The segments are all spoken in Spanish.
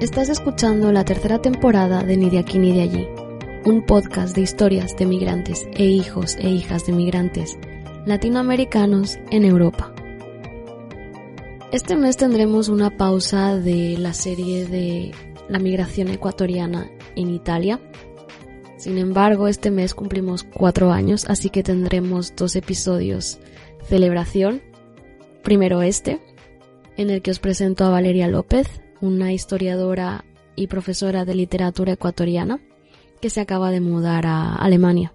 Estás escuchando la tercera temporada de Ni de aquí ni de allí, un podcast de historias de migrantes e hijos e hijas de migrantes latinoamericanos en Europa. Este mes tendremos una pausa de la serie de la migración ecuatoriana en Italia. Sin embargo, este mes cumplimos cuatro años, así que tendremos dos episodios celebración. Primero este, en el que os presento a Valeria López, una historiadora y profesora de literatura ecuatoriana que se acaba de mudar a Alemania.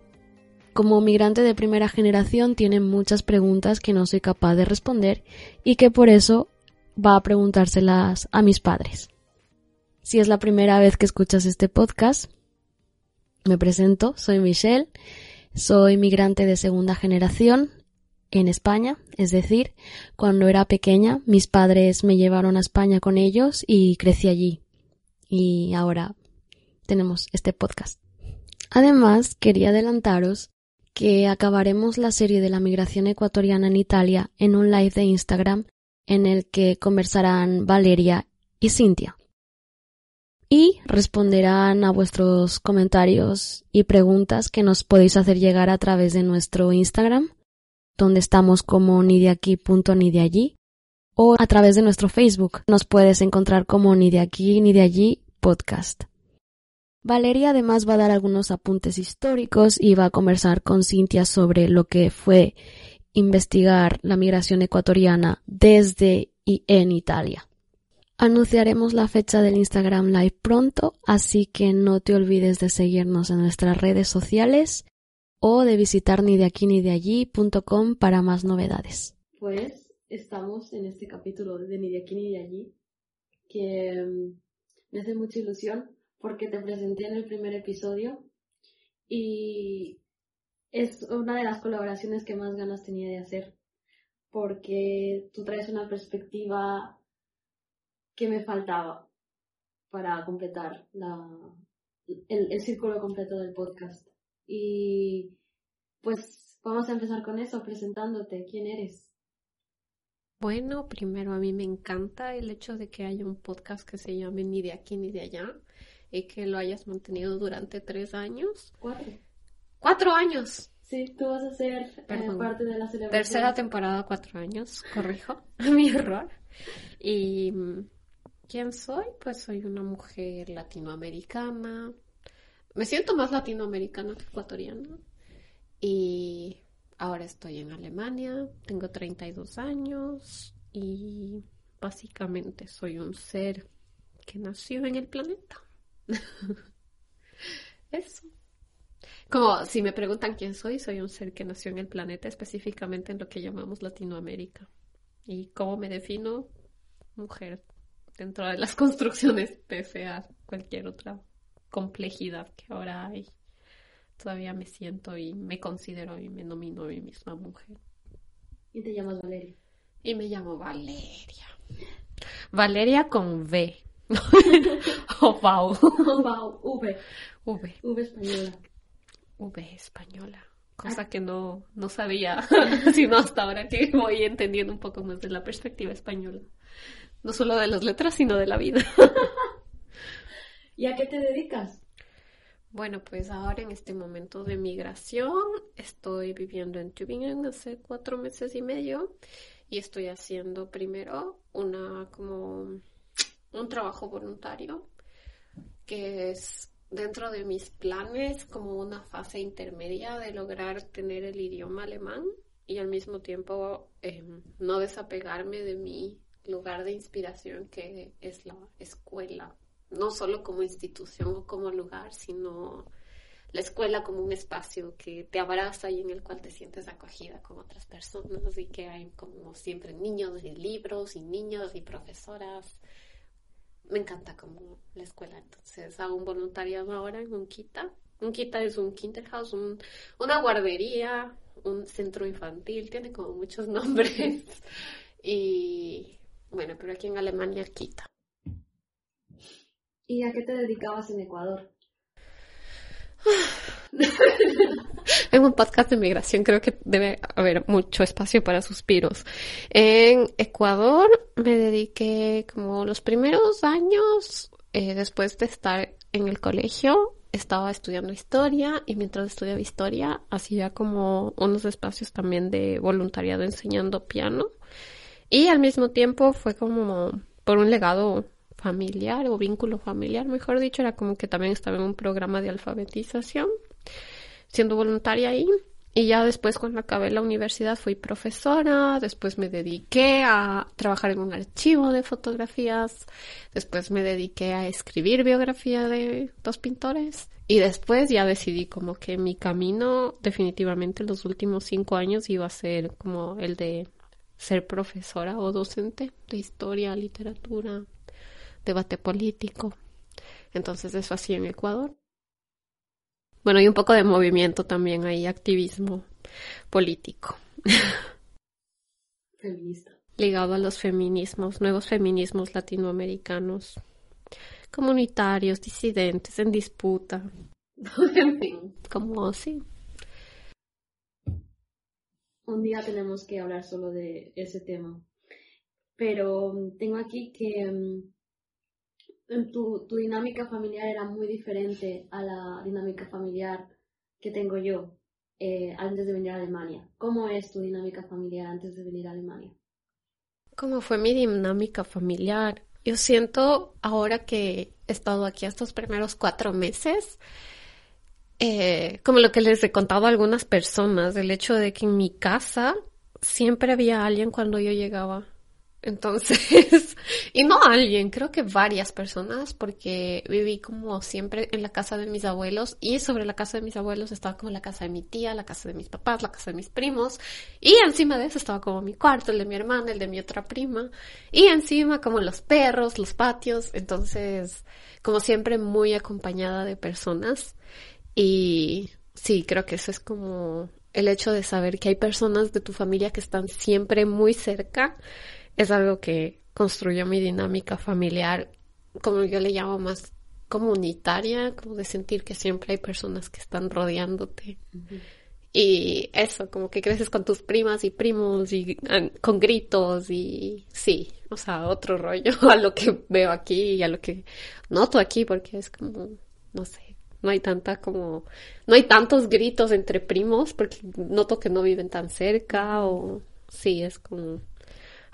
Como migrante de primera generación tiene muchas preguntas que no soy capaz de responder y que por eso va a preguntárselas a mis padres. Si es la primera vez que escuchas este podcast, me presento, soy Michelle, soy migrante de segunda generación en España, es decir, cuando era pequeña mis padres me llevaron a España con ellos y crecí allí. Y ahora tenemos este podcast. Además, quería adelantaros que acabaremos la serie de la migración ecuatoriana en Italia en un live de Instagram en el que conversarán Valeria y Cintia. Y responderán a vuestros comentarios y preguntas que nos podéis hacer llegar a través de nuestro Instagram, donde estamos como ni de aquí punto ni de allí, o a través de nuestro Facebook. Nos puedes encontrar como ni de aquí ni de allí podcast. Valeria además va a dar algunos apuntes históricos y va a conversar con Cintia sobre lo que fue investigar la migración ecuatoriana desde y en Italia. Anunciaremos la fecha del Instagram Live pronto, así que no te olvides de seguirnos en nuestras redes sociales o de visitar ni de aquí ni de allí.com para más novedades. Pues estamos en este capítulo de ni de aquí ni de allí que mm, me hace mucha ilusión porque te presenté en el primer episodio y es una de las colaboraciones que más ganas tenía de hacer porque tú traes una perspectiva que me faltaba para completar la, el, el círculo completo del podcast. Y pues vamos a empezar con eso, presentándote. ¿Quién eres? Bueno, primero a mí me encanta el hecho de que haya un podcast que se llame Ni de aquí ni de allá y que lo hayas mantenido durante tres años. Cuatro. ¡Cuatro años! Sí, tú vas a ser eh, parte de la celebración. Tercera temporada, cuatro años, corrijo mi error. Y mm, ¿quién soy? Pues soy una mujer latinoamericana. Me siento más latinoamericana que ecuatoriana. Y ahora estoy en Alemania, tengo 32 años y básicamente soy un ser que nació en el planeta. Eso. Como si me preguntan quién soy, soy un ser que nació en el planeta, específicamente en lo que llamamos Latinoamérica. ¿Y cómo me defino? Mujer, dentro de las construcciones, pese a cualquier otra complejidad que ahora hay. Todavía me siento y me considero y me nomino a mí misma mujer. ¿Y te llamas Valeria? Y me llamo Valeria. Valeria con V. o Pau. V. V. V española. V española. Cosa que no, no sabía, sino hasta ahora que voy entendiendo un poco más de la perspectiva española. No solo de las letras, sino de la vida. ¿Y a qué te dedicas? Bueno, pues ahora en este momento de migración estoy viviendo en Tübingen hace cuatro meses y medio y estoy haciendo primero una como un trabajo voluntario que es dentro de mis planes como una fase intermedia de lograr tener el idioma alemán y al mismo tiempo em, no desapegarme de mi lugar de inspiración que es la escuela, no solo como institución o como lugar, sino la escuela como un espacio que te abraza y en el cual te sientes acogida con otras personas y que hay como siempre niños y libros y niños y profesoras me encanta como la escuela. Entonces hago un voluntariado ahora en un Kita. Un Kita es un Kinderhaus, un, una guardería, un centro infantil, tiene como muchos nombres. y bueno, pero aquí en Alemania Kita. ¿Y a qué te dedicabas en Ecuador? en un podcast de migración creo que debe haber mucho espacio para suspiros. En Ecuador me dediqué como los primeros años eh, después de estar en el colegio, estaba estudiando historia y mientras estudiaba historia hacía como unos espacios también de voluntariado enseñando piano y al mismo tiempo fue como por un legado familiar o vínculo familiar, mejor dicho, era como que también estaba en un programa de alfabetización, siendo voluntaria ahí. Y ya después cuando acabé la universidad fui profesora, después me dediqué a trabajar en un archivo de fotografías, después me dediqué a escribir biografía de dos pintores. Y después ya decidí como que mi camino definitivamente los últimos cinco años iba a ser como el de ser profesora o docente de historia, literatura, debate político. Entonces eso así en Ecuador. Bueno, y un poco de movimiento también hay activismo político. Feminista. Ligado a los feminismos, nuevos feminismos latinoamericanos, comunitarios, disidentes, en disputa. en fin. Como así. Un día tenemos que hablar solo de ese tema. Pero tengo aquí que mm, tu, tu dinámica familiar era muy diferente a la dinámica familiar que tengo yo eh, antes de venir a Alemania. ¿Cómo es tu dinámica familiar antes de venir a Alemania? ¿Cómo fue mi dinámica familiar? Yo siento ahora que he estado aquí estos primeros cuatro meses, eh, como lo que les he contado a algunas personas, el hecho de que en mi casa siempre había alguien cuando yo llegaba. Entonces, y no alguien, creo que varias personas, porque viví como siempre en la casa de mis abuelos y sobre la casa de mis abuelos estaba como la casa de mi tía, la casa de mis papás, la casa de mis primos y encima de eso estaba como mi cuarto, el de mi hermana, el de mi otra prima y encima como los perros, los patios, entonces como siempre muy acompañada de personas y sí, creo que eso es como el hecho de saber que hay personas de tu familia que están siempre muy cerca es algo que construyó mi dinámica familiar, como yo le llamo más comunitaria, como de sentir que siempre hay personas que están rodeándote. Y eso, como que creces con tus primas y primos y ah, con gritos y sí, o sea, otro rollo a lo que veo aquí y a lo que noto aquí porque es como, no sé, no hay tanta como, no hay tantos gritos entre primos porque noto que no viven tan cerca o sí, es como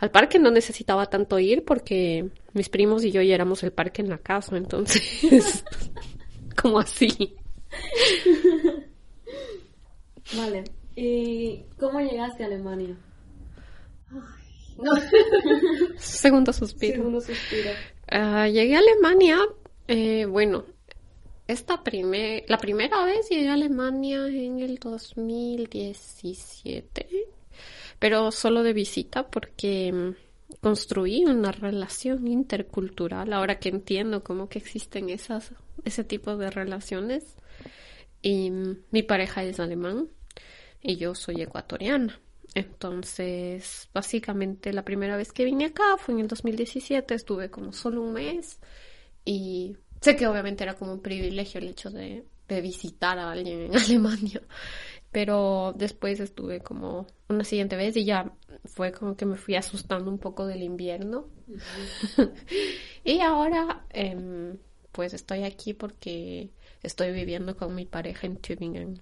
al parque no necesitaba tanto ir porque mis primos y yo ya éramos el parque en la casa, entonces, como así. Vale. ¿Y cómo llegaste a Alemania? no. Segundo suspiro. Segundo suspiro. Ah, llegué a Alemania, eh, bueno, esta primer, la primera vez llegué a Alemania en el 2017 pero solo de visita porque mm, construí una relación intercultural, ahora que entiendo cómo que existen esas, ese tipo de relaciones. Y mm, mi pareja es alemán y yo soy ecuatoriana. Entonces, básicamente la primera vez que vine acá fue en el 2017, estuve como solo un mes y sé que obviamente era como un privilegio el hecho de, de visitar a alguien en Alemania pero después estuve como una siguiente vez y ya fue como que me fui asustando un poco del invierno. y ahora em, pues estoy aquí porque estoy viviendo con mi pareja en Tübingen.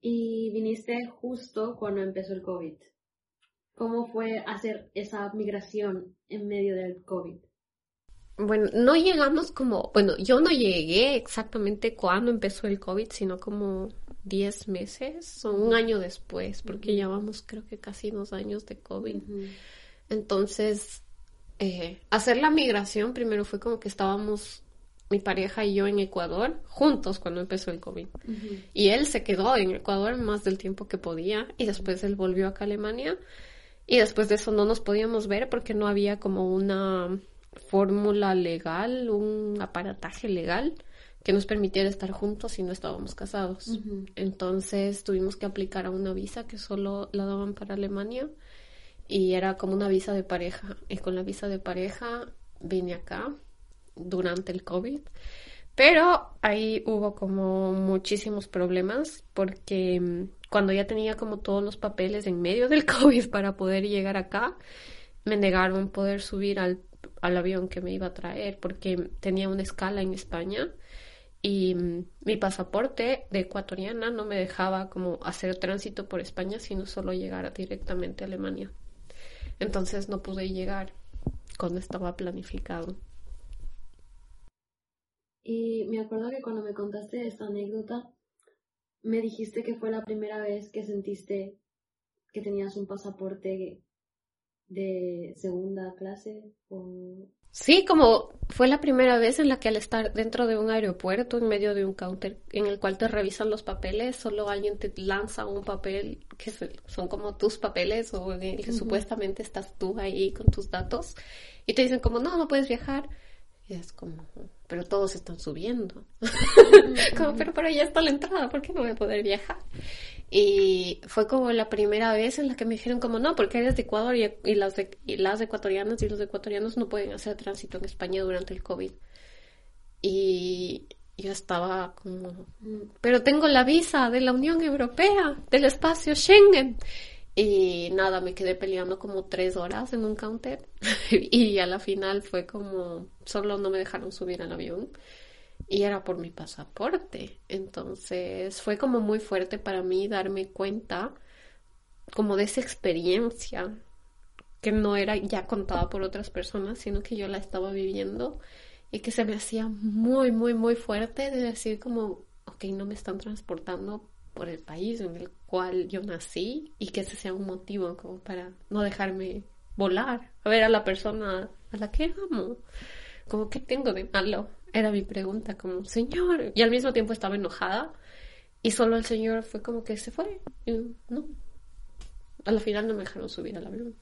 Y viniste justo cuando empezó el COVID. ¿Cómo fue hacer esa migración en medio del COVID? Bueno, no llegamos como, bueno, yo no llegué exactamente cuando empezó el COVID, sino como 10 meses o un año después, porque llevamos creo que casi dos años de COVID. Entonces, eh, hacer la migración primero fue como que estábamos mi pareja y yo en Ecuador juntos cuando empezó el COVID. Y él se quedó en Ecuador más del tiempo que podía y después él volvió acá a Alemania y después de eso no nos podíamos ver porque no había como una fórmula legal, un aparataje legal que nos permitiera estar juntos si no estábamos casados. Entonces tuvimos que aplicar a una visa que solo la daban para Alemania y era como una visa de pareja. Y con la visa de pareja vine acá durante el COVID. Pero ahí hubo como muchísimos problemas porque mm, cuando ya tenía como todos los papeles en medio del COVID para poder llegar acá, me negaron poder subir al al avión que me iba a traer porque tenía una escala en España y mm, mi pasaporte de ecuatoriana no me dejaba como hacer tránsito por España, sino solo llegar directamente a Alemania. Entonces no pude llegar cuando estaba planificado. Y me acuerdo que cuando me contaste esta anécdota, me dijiste que fue la primera vez que sentiste que tenías un pasaporte de segunda clase o Sí, como fue la primera vez en la que al estar dentro de un aeropuerto, en medio de un counter en el cual te revisan los papeles, solo alguien te lanza un papel que son como tus papeles o en el que supuestamente estás tú ahí con tus datos y te dicen como, no, no puedes viajar. Y es como, pero todos están subiendo. como, pero por allá está la entrada, ¿por qué no voy a poder viajar? Y fue como la primera vez en la que me dijeron como no, porque eres de Ecuador y, las, las ecuatorianas y los ecuatorianos no pueden hacer tránsito en España durante el COVID. Y yo estaba como, pero tengo la visa de la Unión Europea, del espacio Schengen. Y nada, me quedé peleando como tres horas en un counter y a la final fue como, solo no me dejaron subir al avión y era por mi pasaporte. Entonces fue como muy fuerte para mí darme cuenta como de esa experiencia que no era ya contada por otras personas, sino que yo la estaba viviendo y que se me hacía muy, muy, muy fuerte de decir como, ok, no me están transportando por el país en el cual yo nací y que ese sea un motivo como para no dejarme volar, a ver a la persona a la que amo, como que tengo de malo era mi pregunta, como, Señor. Y al mismo tiempo estaba enojada. Y solo el Señor fue como que se fue. Y no. A la final no me dejaron subir al avión.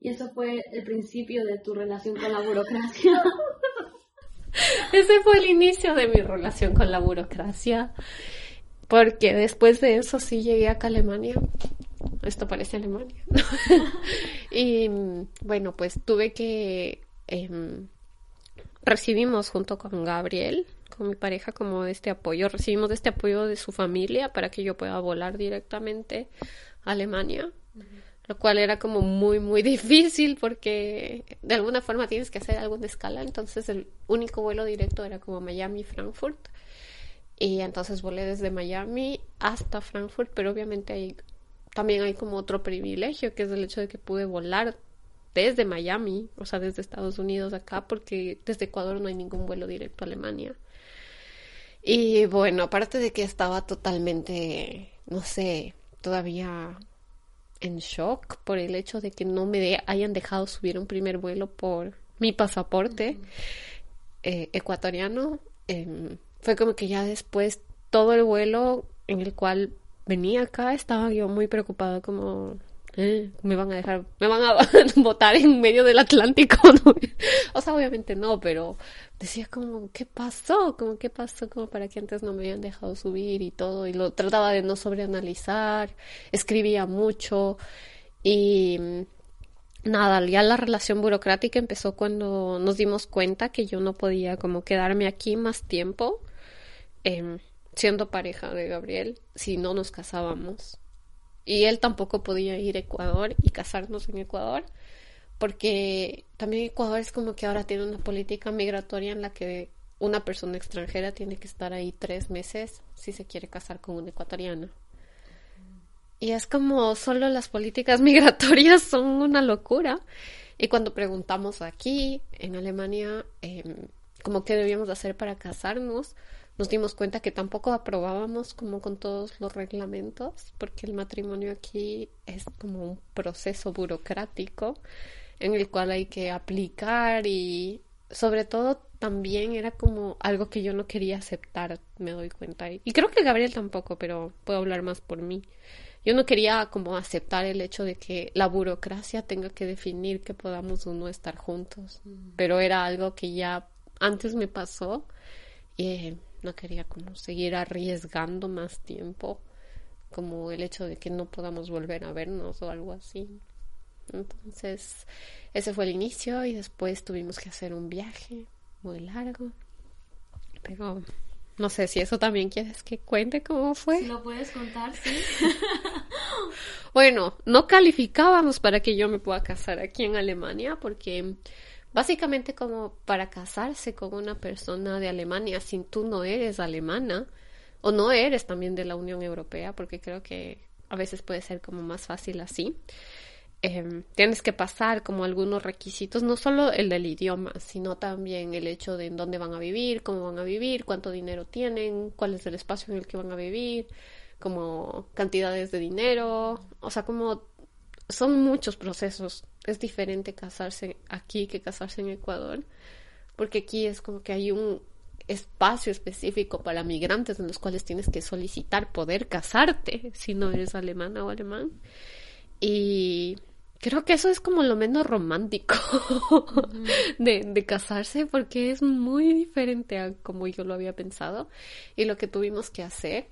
Y eso fue el principio de tu relación con la burocracia. Ese fue el inicio de mi relación con la burocracia. Porque después de eso sí llegué acá a Alemania. Esto parece Alemania. y bueno, pues tuve que em, recibimos junto con Gabriel, con mi pareja, como este apoyo, recibimos este apoyo de su familia para que yo pueda volar directamente a Alemania, lo cual era como muy, muy difícil porque de alguna forma tienes que hacer algo de escala, entonces el único vuelo directo era como Miami-Frankfurt. Y entonces volé desde Miami hasta Frankfurt, pero obviamente hay, también hay como otro privilegio, que es el hecho de que pude volar desde Miami, o sea, desde Estados Unidos acá, porque desde Ecuador no hay ningún vuelo directo a Alemania. Y bueno, aparte de que estaba totalmente, no sé, todavía en shock por el hecho de que no me hayan dejado subir un primer vuelo por mi pasaporte eh, ecuatoriano, em, fue como que ya después todo el vuelo en el cual venía acá estaba yo muy preocupada como me van a dejar, me van a botar en medio del Atlántico. o sea, obviamente no, pero decía como, ¿qué pasó? Como, ¿qué pasó? Como para que antes no me habían dejado subir y todo. Y lo trataba de no sobreanalizar, escribía mucho y nada, ya la relación burocrática empezó cuando nos dimos cuenta que yo no podía como quedarme aquí más tiempo em, siendo pareja de Gabriel si no nos casábamos y él tampoco podía ir a Ecuador y casarnos en Ecuador porque también Ecuador es como que ahora tiene una política migratoria en la que una persona extranjera tiene que estar ahí tres meses si se quiere casar con un ecuatoriano. Y es como solo las políticas migratorias son una locura. Y cuando preguntamos aquí, en Alemania, eh, como qué debíamos hacer para casarnos, nos dimos cuenta que tampoco aprobábamos como con todos los reglamentos, porque el matrimonio aquí es como un proceso burocrático en el cual hay que aplicar y sobre todo también era como algo que yo no quería aceptar, me doy cuenta. Y creo que Gabriel tampoco, pero puedo hablar más por mí. Yo no quería como aceptar el hecho de que la burocracia tenga que definir que podamos o no estar juntos, mm. pero era algo que ya antes me pasó y no quería como seguir arriesgando más tiempo, como el hecho de que no podamos volver a vernos o algo así. Entonces, ese fue el inicio y después tuvimos que hacer un viaje muy largo. Pero no sé si eso también quieres que cuente cómo fue. lo puedes contar, sí. bueno, no calificábamos para que yo me pueda casar aquí en Alemania porque básicamente como para casarse con una persona de Alemania, si tú no eres alemana o no eres también de la Unión Europea, porque creo que a veces puede ser como más fácil así. Em, tienes que pasar como algunos requisitos, no solo el del idioma, sino también el hecho de en dónde van a vivir, cómo van a vivir, cuánto dinero tienen, cuál es el espacio en el que van a vivir, como cantidades de dinero, o sea, como son muchos procesos. Es diferente casarse aquí que casarse en Ecuador, porque aquí es como que hay un espacio específico para migrantes en los cuales tienes que solicitar poder casarte si no eres alemana o alemán. Y Creo que eso es como lo menos romántico de, de, casarse porque es muy diferente a como yo lo había pensado y lo que tuvimos que hacer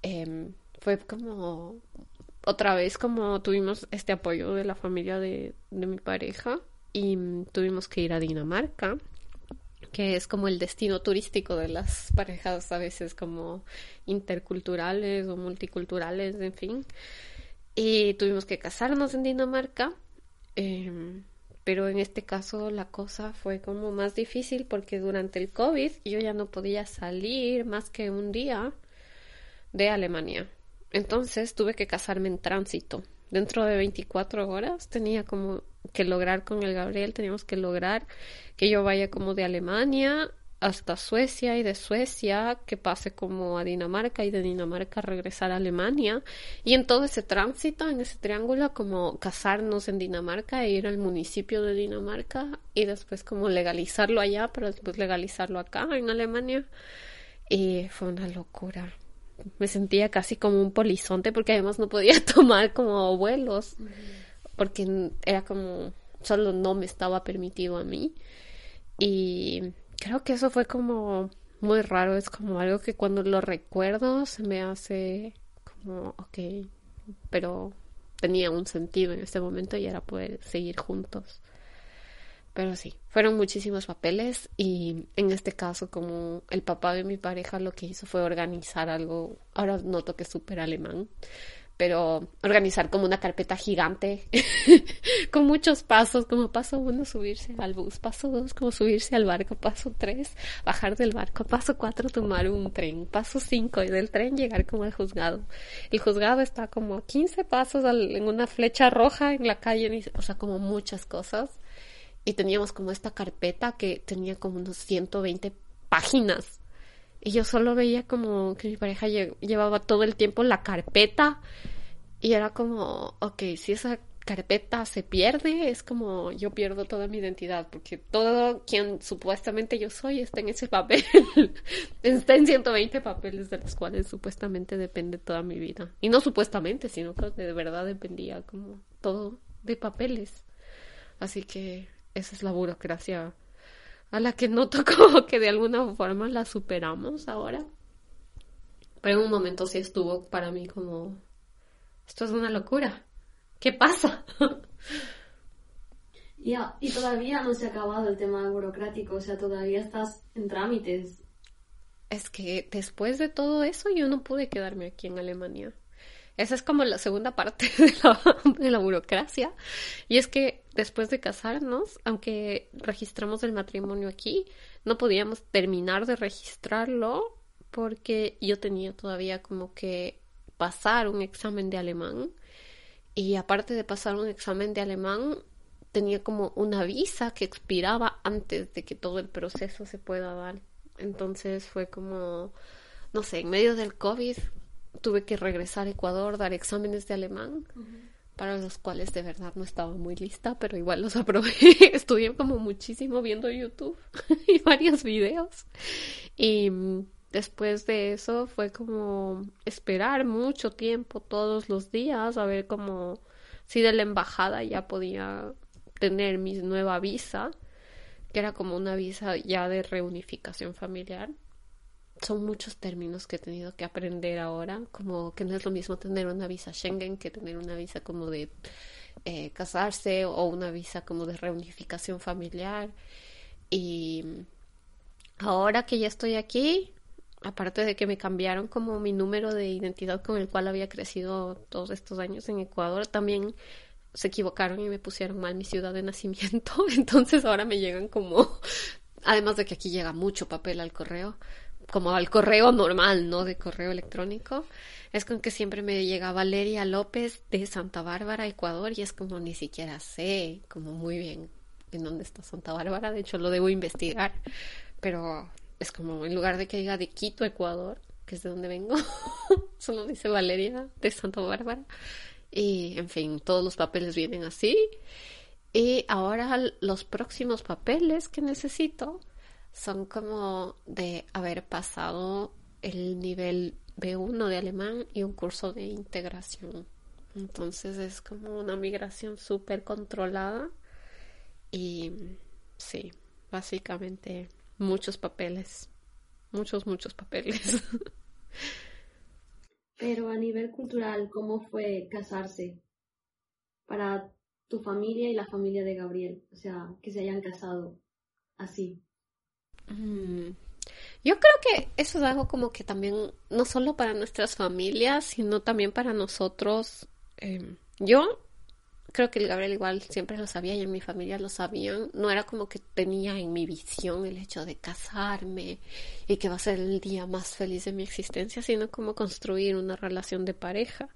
em, fue como otra vez como tuvimos este apoyo de la familia de, de mi pareja y tuvimos que ir a Dinamarca que es como el destino turístico de las parejas a veces como interculturales o multiculturales, en fin. Y tuvimos que casarnos en Dinamarca. Em, pero en este caso la cosa fue como más difícil porque durante el COVID yo ya no podía salir más que un día de Alemania. Entonces tuve que casarme en tránsito. Dentro de 24 horas tenía como que lograr con el Gabriel, teníamos que lograr que yo vaya como de Alemania hasta Suecia y de Suecia que pase como a Dinamarca y de Dinamarca regresar a Alemania y en todo ese tránsito, en ese triángulo como casarnos en Dinamarca e ir al municipio de Dinamarca y después como legalizarlo allá para después legalizarlo acá en Alemania y fue una locura. Me sentía casi como un polizonte porque además no podía tomar como vuelos porque era como solo no me estaba permitido a mí y creo que eso fue como muy raro, es como algo que cuando lo recuerdo se me hace como, ok, pero tenía un sentido en este momento y era poder seguir juntos. Pero sí, fueron muchísimos papeles y en este caso como el papá de mi pareja lo que hizo fue organizar algo, ahora noto que es súper alemán, pero organizar como una carpeta gigante con muchos pasos, como paso uno subirse al bus, paso dos como subirse al barco, paso tres bajar del barco, paso cuatro tomar un tren, paso cinco y del tren llegar como al juzgado. El juzgado está como 15 pasos en una flecha roja en la calle, o sea, como muchas cosas. Y teníamos como esta carpeta que tenía como unos 120 páginas. Y yo solo veía como que mi pareja llevaba todo el tiempo la carpeta y era como, ok, si esa carpeta se pierde, es como yo pierdo toda mi identidad, porque todo quien supuestamente yo soy está en ese papel, está en 120 papeles de los cuales supuestamente depende toda mi vida. Y no supuestamente, sino que de verdad dependía como todo de papeles. Así que esa es la burocracia a la que noto como que de alguna forma la superamos ahora. Pero en un momento sí estuvo para mí como esto es una locura. ¿Qué pasa? Ya, y todavía no se ha acabado el tema burocrático, o sea, todavía estás en trámites. Es que después de todo eso yo no pude quedarme aquí en Alemania. Esa es como la segunda parte de la, burocracia. Y es que después de casarnos, aunque registramos el matrimonio aquí, no podíamos terminar de registrarlo porque yo tenía todavía como que pasar un examen de alemán y aparte de pasar un examen de alemán tenía como una visa que expiraba antes de que todo el proceso se pueda dar. Entonces fue como, no sé, en medio del COVID tuve que regresar a Ecuador, dar exámenes de alemán, para los cuales de verdad no estaba muy lista, pero igual los aprobé. Estudié como muchísimo viendo YouTube y varios videos. Y después de eso fue como esperar mucho tiempo todos los días a ver como si de la embajada ya podía tener mi nueva visa, que era como una visa ya de reunificación familiar. Son muchos términos que he tenido que aprender ahora, como que no es lo mismo tener una visa Schengen que tener una visa como de eh, casarse o una visa como de reunificación familiar. Y ahora que ya estoy aquí, aparte de que me cambiaron como mi número de identidad con el cual había crecido todos estos años en Ecuador, también se equivocaron y me pusieron mal mi ciudad de nacimiento, entonces ahora me llegan como, además de que aquí llega mucho papel al correo, como al correo normal, no de correo electrónico, es con que siempre me llega Valeria López de Santa Bárbara, Ecuador, y es como ni siquiera sé como muy bien en dónde está Santa Bárbara, de hecho lo debo investigar, pero es como en lugar de que diga de Quito, Ecuador, que es de donde vengo, solo dice Valeria de Santa Bárbara. Y en fin, todos los papeles vienen así. Y ahora los próximos papeles que necesito son como de haber pasado el nivel B1 de alemán y un curso de integración. Entonces es como una migración súper controlada y sí, básicamente muchos papeles, muchos, muchos papeles. Pero a nivel cultural, ¿cómo fue casarse para tu familia y la familia de Gabriel? O sea, que se hayan casado así. Mm. Yo creo que eso es algo como que también, no solo para nuestras familias, sino también para nosotros. Em, yo creo que el Gabriel igual siempre lo sabía y en mi familia lo sabían. No era como que tenía en mi visión el hecho de casarme y que va a ser el día más feliz de mi existencia, sino como construir una relación de pareja.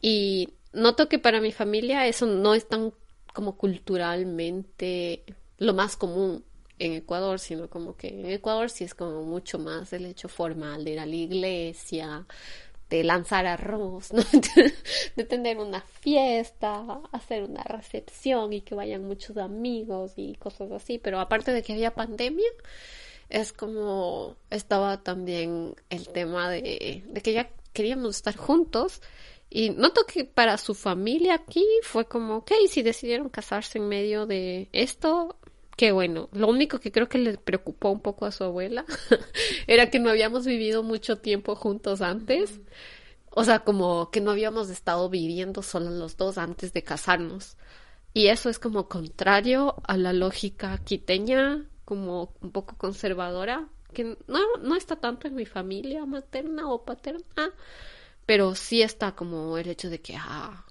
Y noto que para mi familia eso no es tan como culturalmente lo más común en Ecuador, sino como que en Ecuador sí es como mucho más el hecho formal de ir a la iglesia, de lanzar arroz, de tener una fiesta, hacer una recepción y que vayan muchos amigos y cosas así. Pero aparte de que había pandemia, es como estaba también el tema de, de que ya queríamos estar juntos. Y noto que para su familia aquí fue como, ok, si decidieron casarse en medio de esto, qué bueno. Lo único que creo que le preocupó un poco a su abuela era que no habíamos vivido mucho tiempo juntos antes. O sea, como que no habíamos estado viviendo solo los dos antes de casarnos. Y eso es como contrario a la lógica quiteña, como un poco conservadora, que no, no está tanto en mi familia materna o paterna, pero sí está como el hecho de que, ah,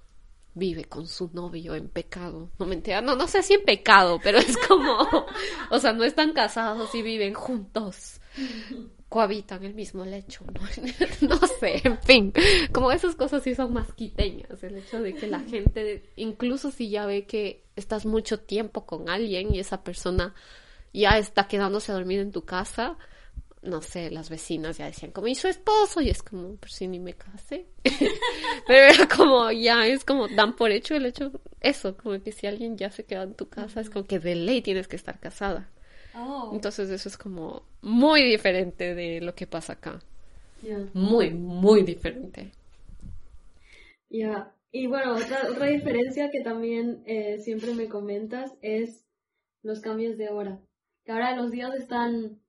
vive con su novio en pecado. No mentira, no, no sé si en pecado, pero es como, o sea, no están casados y viven juntos. Cohabitan el mismo lecho, ¿no? no sé, en fin, como esas cosas sí son más quiteñas, el hecho de que la gente, incluso si ya ve que estás mucho tiempo con alguien y esa persona ya está quedándose a dormir en tu casa, no sé, las vecinas ya decían como, ¿y su esposo? Y es como, pues si ni me casé. Pero era como, ya, es como, dan por hecho el hecho, eso, como que si alguien ya se queda en tu casa, es como que de ley tienes que estar casada. Oh. Entonces eso es como muy diferente de lo que pasa acá. Muy, muy diferente. Ya, y bueno, otra, otra diferencia que también eh, siempre me comentas es los cambios de hora. Que ahora los días están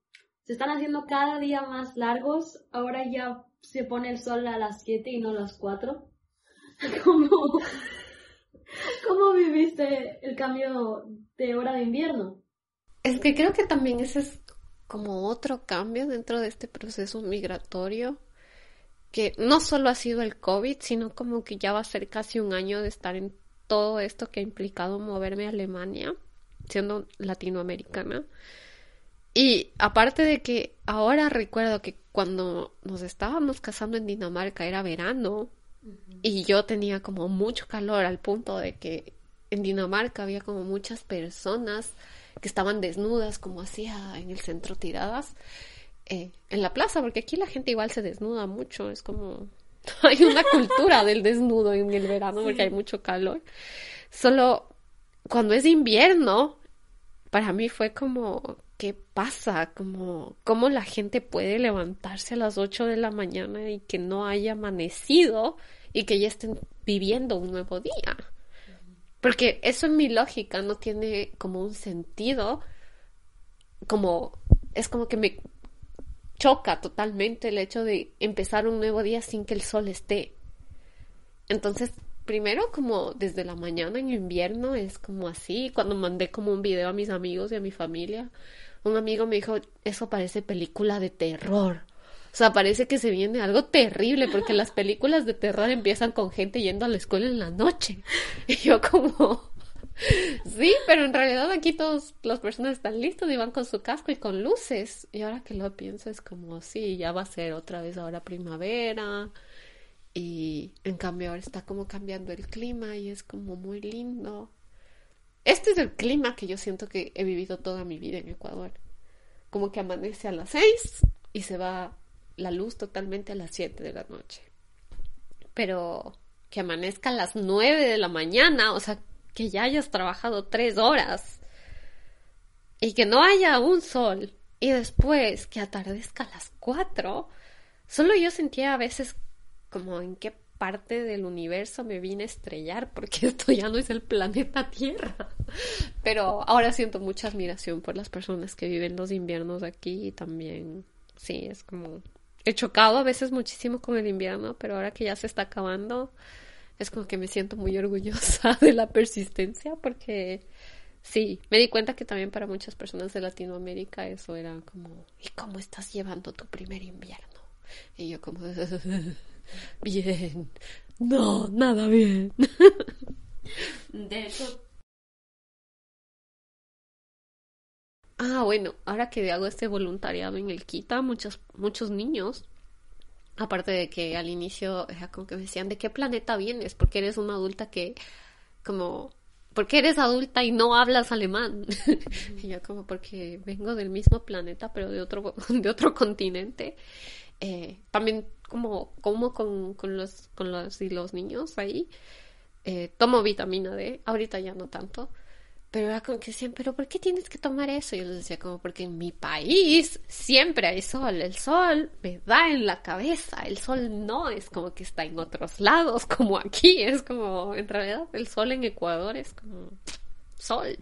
se están haciendo cada día más largos. Ahora ya se pone el sol a las 7 y no a las 4. ¿Cómo, ¿Cómo viviste el cambio de hora de invierno? Es que creo que también ese es como otro cambio dentro de este proceso migratorio, que no solo ha sido el COVID, sino como que ya va a ser casi un año de estar en todo esto que ha implicado moverme a Alemania, siendo latinoamericana. Y aparte de que ahora recuerdo que cuando nos estábamos casando en Dinamarca era verano y yo tenía como mucho calor al punto de que en Dinamarca había como muchas personas que estaban desnudas como hacía en el centro tiradas eh, en la plaza porque aquí la gente igual se desnuda mucho es como hay una cultura del desnudo en el verano porque hay mucho calor. Solo cuando es invierno para mí fue como qué pasa, como cómo la gente puede levantarse a las 8 de la mañana y que no haya amanecido y que ya estén viviendo un nuevo día. Porque eso en mi lógica no tiene como un sentido, como es como que me choca totalmente el hecho de empezar un nuevo día sin que el sol esté. Entonces, primero como desde la mañana en invierno es como así, cuando mandé como un video a mis amigos y a mi familia, un amigo me dijo, eso parece película de terror. O sea, parece que se viene algo terrible porque las películas de terror empiezan con gente yendo a la escuela en la noche. Y yo como, sí, pero en realidad aquí todas las personas están listas y van con su casco y con luces. Y ahora que lo pienso es como, sí, ya va a ser otra vez ahora primavera. Y en cambio ahora está como cambiando el clima y es como muy lindo. Este es el clima que yo siento que he vivido toda mi vida en Ecuador. Como que amanece a las seis y se va la luz totalmente a las siete de la noche. Pero que amanezca a las nueve de la mañana, o sea, que ya hayas trabajado tres horas y que no haya un sol y después que atardezca a las cuatro, solo yo sentía a veces como en qué parte del universo me vine a estrellar porque esto ya no es el planeta Tierra. Pero ahora siento mucha admiración por las personas que viven los inviernos aquí y también, sí, es como... He chocado a veces muchísimo con el invierno, pero ahora que ya se está acabando, es como que me siento muy orgullosa de la persistencia porque sí, me di cuenta que también para muchas personas de Latinoamérica eso era como, ¿y cómo estás llevando tu primer invierno? Y yo como, bien, no, nada bien. De eso. Ah, bueno, ahora que hago este voluntariado en el Quita, muchos, muchos niños Aparte de que al inicio era como que me decían, ¿de qué planeta vienes? Porque eres una adulta que, como, ¿por qué eres adulta y no hablas alemán? y yo como, porque vengo del mismo planeta, pero de otro, de otro continente. Eh, también como, como con, con, los, con los, y los niños ahí. Eh, tomo vitamina D, ahorita ya no tanto. Pero era como que decían, pero ¿por qué tienes que tomar eso? Y yo les decía como, porque en mi país siempre hay sol, el sol me da en la cabeza, el sol no es como que está en otros lados, como aquí, es como, en realidad el sol en Ecuador es como sol,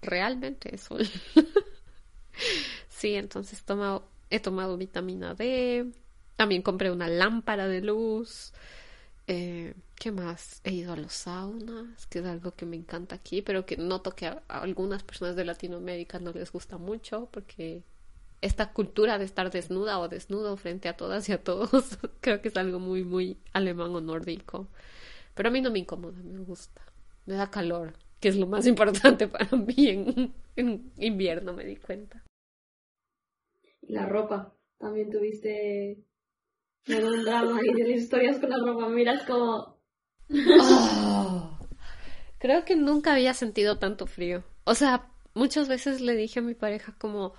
realmente es sol. sí, entonces tomado, he tomado vitamina D, también compré una lámpara de luz, eh, ¿Qué más? He ido a los saunas, que es algo que me encanta aquí, pero que noto que a, algunas personas de Latinoamérica no les gusta mucho porque esta cultura de estar desnuda o desnudo frente a todas y a todos, creo que es algo muy, muy alemán o nórdico. Pero a mí no me incomoda, me gusta. Me da calor, que es lo más importante para mí en, en invierno, me di cuenta. La ropa, también tuviste un drama y de las historias con la ropa. Miras como. Oh. creo que nunca había sentido tanto frío. O sea, muchas veces le dije a mi pareja como.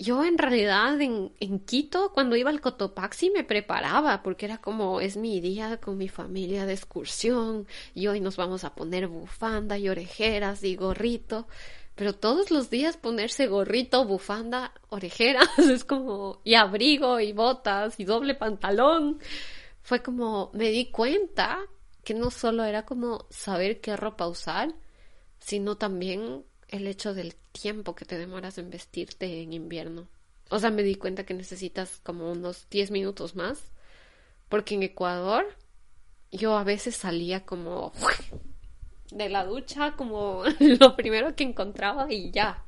Yo en realidad en, en Quito, cuando iba al Cotopaxi, me preparaba porque era como es mi día con mi familia de excursión y hoy nos vamos a poner bufanda y orejeras y gorrito pero todos los días ponerse gorrito, bufanda, orejeras, es como, y abrigo, y botas, y doble pantalón, fue como, me di cuenta que no solo era como saber qué ropa usar, sino también el hecho del tiempo que te demoras en vestirte en invierno. O sea, me di cuenta que necesitas como unos 10 minutos más, porque en Ecuador yo a veces salía como de la ducha como lo primero que encontraba y ya.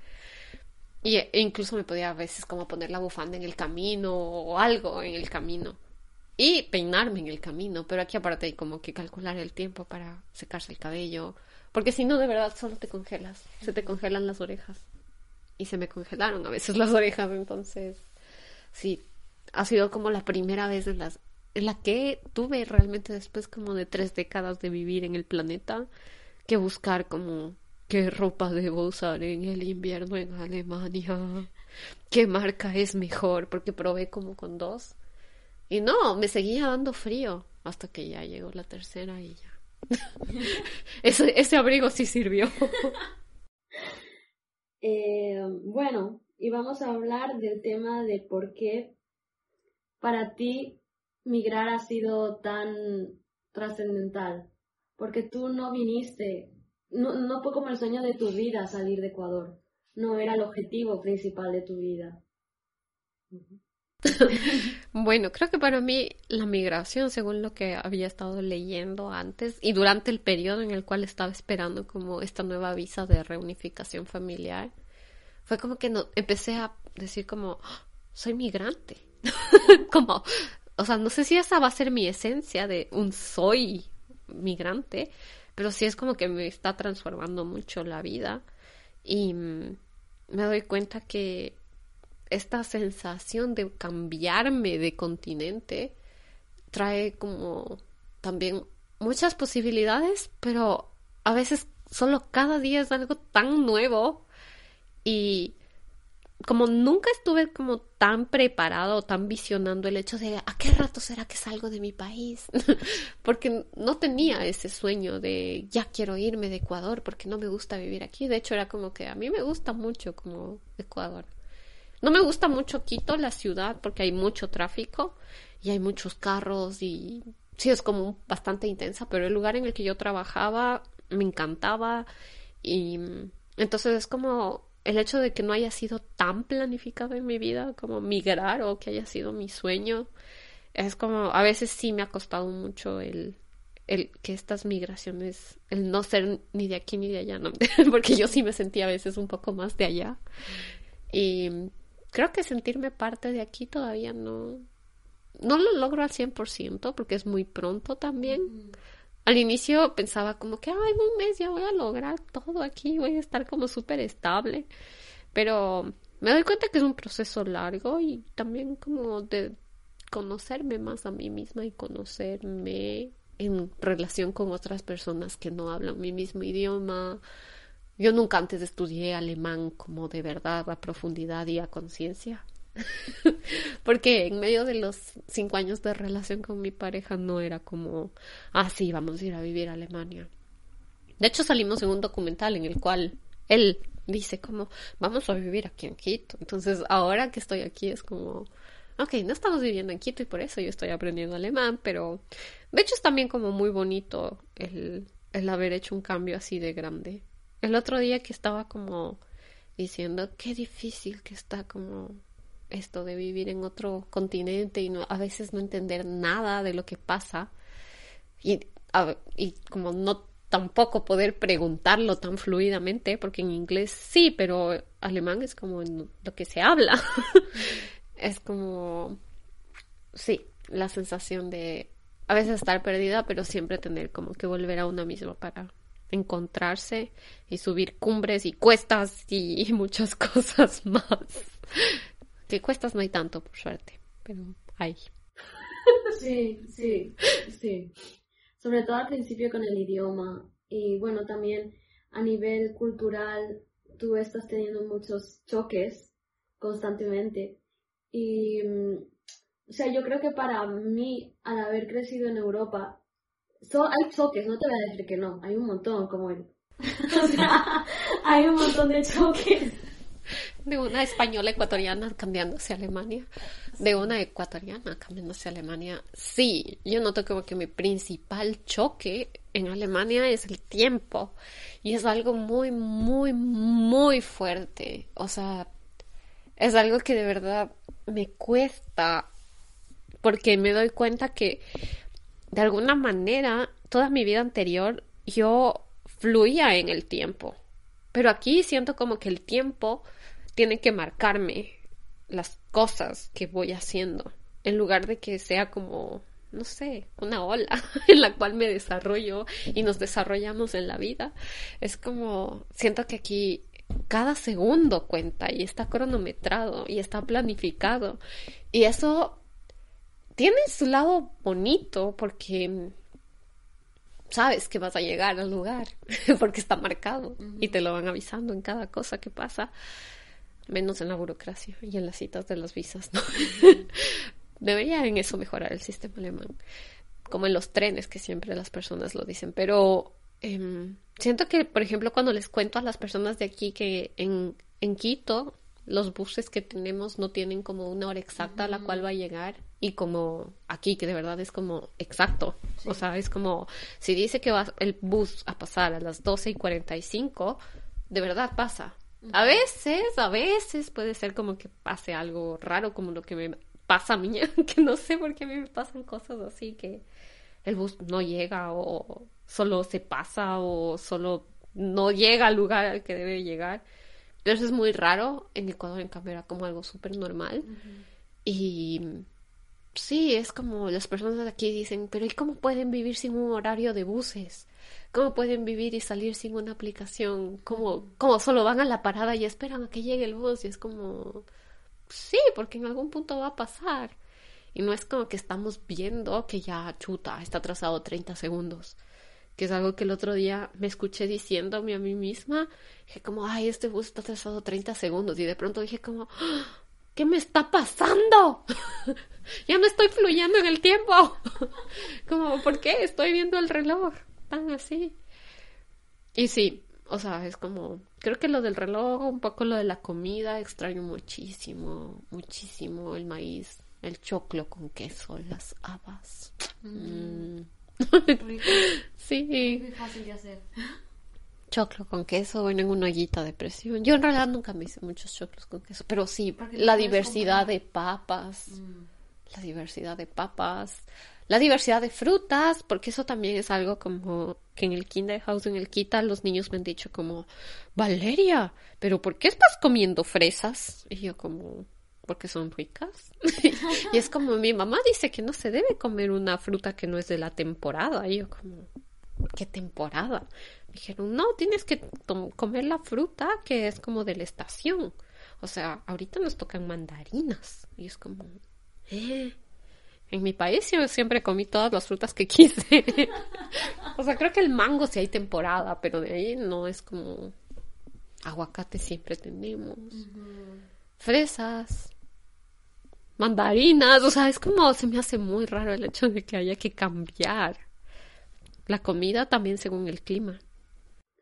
Y, e incluso me podía a veces como poner la bufanda en el camino o algo en el camino. Y peinarme en el camino, pero aquí aparte hay como que calcular el tiempo para secarse el cabello, porque si no de verdad solo te congelas, se te congelan las orejas. Y se me congelaron a veces las orejas, entonces sí, ha sido como la primera vez en, las, en la que tuve realmente después como de tres décadas de vivir en el planeta que buscar como qué ropa debo usar en el invierno en Alemania, qué marca es mejor, porque probé como con dos. Y no, me seguía dando frío hasta que ya llegó la tercera y ya. ese, ese abrigo sí sirvió. Eh, bueno, y vamos a hablar del tema de por qué para ti migrar ha sido tan trascendental porque tú no viniste, no, fue como el sueño de tu vida salir de Ecuador, no era el objetivo principal de tu vida. bueno, creo que para mí la migración, según lo que había estado leyendo antes y durante el periodo en el cual estaba esperando como esta nueva visa de reunificación familiar, fue como que no, empecé a decir como, ¡Ah! soy migrante. como, o sea, no sé si esa va a ser mi esencia de un soy migrante, pero sí es como que me está transformando mucho la vida. Y mm, me doy cuenta que esta sensación de cambiarme de continente trae como también muchas posibilidades, pero a veces solo cada día es algo tan nuevo y como nunca estuve como tan preparado, tan visionando el hecho de a qué rato será que salgo de mi país, porque no tenía ese sueño de ya quiero irme de Ecuador porque no me gusta vivir aquí. De hecho era como que a mí me gusta mucho como Ecuador. No me gusta mucho Quito, la ciudad, porque hay mucho tráfico y hay muchos carros y sí es como bastante intensa, pero el lugar en el que yo trabajaba me encantaba y entonces es como el hecho de que no haya sido tan planificado en mi vida como migrar o que haya sido mi sueño, es como, a veces sí me ha costado mucho el, el que estas migraciones, el no ser ni de aquí ni de allá, porque yo sí me sentía a veces un poco más de allá. Y creo que sentirme parte de aquí todavía no, no lo logro al 100% porque es muy pronto también. Al inicio pensaba como que, ay, en un mes ya voy a lograr todo aquí, voy a estar como súper estable. Pero me doy cuenta que es un proceso largo y también como de conocerme más a mí misma y conocerme en relación con otras personas que no hablan mi mismo idioma. Yo nunca antes estudié alemán como de verdad a profundidad y a conciencia. Porque en medio de los cinco años de relación con mi pareja no era como, ah, sí, vamos a ir a vivir a Alemania. De hecho, salimos en un documental en el cual él dice como, vamos a vivir aquí en Quito. Entonces, ahora que estoy aquí es como, ok, no estamos viviendo en Quito y por eso yo estoy aprendiendo alemán, pero de hecho es también como muy bonito el, el haber hecho un cambio así de grande. El otro día que estaba como diciendo, qué difícil que está como esto de vivir en otro continente y no, a veces no entender nada de lo que pasa y, y como no tampoco poder preguntarlo tan fluidamente, porque en inglés sí, pero alemán es como lo que se habla. es como, sí, la sensación de a veces estar perdida, pero siempre tener como que volver a una misma para encontrarse y subir cumbres y cuestas y muchas cosas más. Que cuestas no hay tanto, por suerte, pero hay. Sí, sí, sí. Sobre todo al principio con el idioma. Y bueno, también a nivel cultural, tú estás teniendo muchos choques constantemente. Y, mm, o sea, yo creo que para mí, al haber crecido en Europa, hay choques, no te voy a decir que no, hay un montón, como el... o sea, hay un montón de choques de una española ecuatoriana cambiándose a Alemania, de una ecuatoriana cambiándose a Alemania. Sí, yo noto como que mi principal choque en Alemania es el tiempo y es algo muy, muy, muy fuerte. O sea, es algo que de verdad me cuesta porque me doy cuenta que de alguna manera toda mi vida anterior yo fluía en el tiempo. Pero aquí siento como que el tiempo tiene que marcarme las cosas que voy haciendo, en lugar de que sea como, no sé, una ola en la cual me desarrollo y nos desarrollamos en la vida. Es como, siento que aquí cada segundo cuenta y está cronometrado y está planificado. Y eso tiene su lado bonito porque sabes que vas a llegar al lugar porque está marcado y te lo van avisando en cada cosa que pasa menos en la burocracia y en las citas de las visas, ¿no? Debería en eso mejorar el sistema alemán, como en los trenes que siempre las personas lo dicen, pero em, siento que, por ejemplo, cuando les cuento a las personas de aquí que en, en Quito los buses que tenemos no tienen como una hora exacta a la cual va a llegar y como aquí que de verdad es como exacto, o sea, es como si dice que va el bus a pasar a las 12 y 45, de verdad pasa, a veces, a veces puede ser como que pase algo raro, como lo que me pasa a mí, que no sé por qué a mí me pasan cosas así, que el bus no llega o solo se pasa o solo no llega al lugar al que debe llegar. Eso es muy raro. En Ecuador, en cambio, era como algo súper normal. Y sí, es como las personas de aquí dicen, pero ¿y cómo pueden vivir sin un horario de buses? ¿Cómo pueden vivir y salir sin una aplicación? ¿Cómo, cómo solo van a la parada y esperan a que llegue el bus? Y es como, sí, porque en algún punto va a pasar. Y no es como que estamos viendo que ya chuta, está atrasado 30 segundos. Que es algo que el otro día me escuché diciéndome a mí misma. Dije como, ay, este bus está atrasado 30 segundos. Y de pronto dije como, ¡Ah! ¿qué me está pasando? ya no estoy fluyendo en el tiempo. como, ¿por qué? Estoy viendo el reloj tan así. Y sí, o sea, es como, creo que lo del reloj, un poco lo de la comida, extraño muchísimo, muchísimo el maíz el choclo con queso, las habas. Mm. sí. Muy fácil de hacer. Choclo con queso, bueno, en una ollita de presión. Yo en realidad nunca me hice muchos choclos con queso, pero sí, la diversidad de papas, mm. la diversidad de papas, la diversidad de frutas, porque eso también es algo como que en el Kinderhouse, en el Kita, los niños me han dicho como, Valeria, pero ¿por qué estás comiendo fresas? Y yo como, porque son ricas. y es como mi mamá dice que no se debe comer una fruta que no es de la temporada. Y yo como, ¿qué temporada? Me dijeron, no, tienes que comer la fruta que es como de la estación. O sea, ahorita nos tocan mandarinas. Y es como, ¿eh? En mi país yo siempre comí todas las frutas que quise. o sea, creo que el mango sí hay temporada, pero de ahí no es como aguacate siempre tenemos. Fresas mandarinas, o sea, es como se me hace muy raro el hecho de que haya que cambiar la comida también según el clima.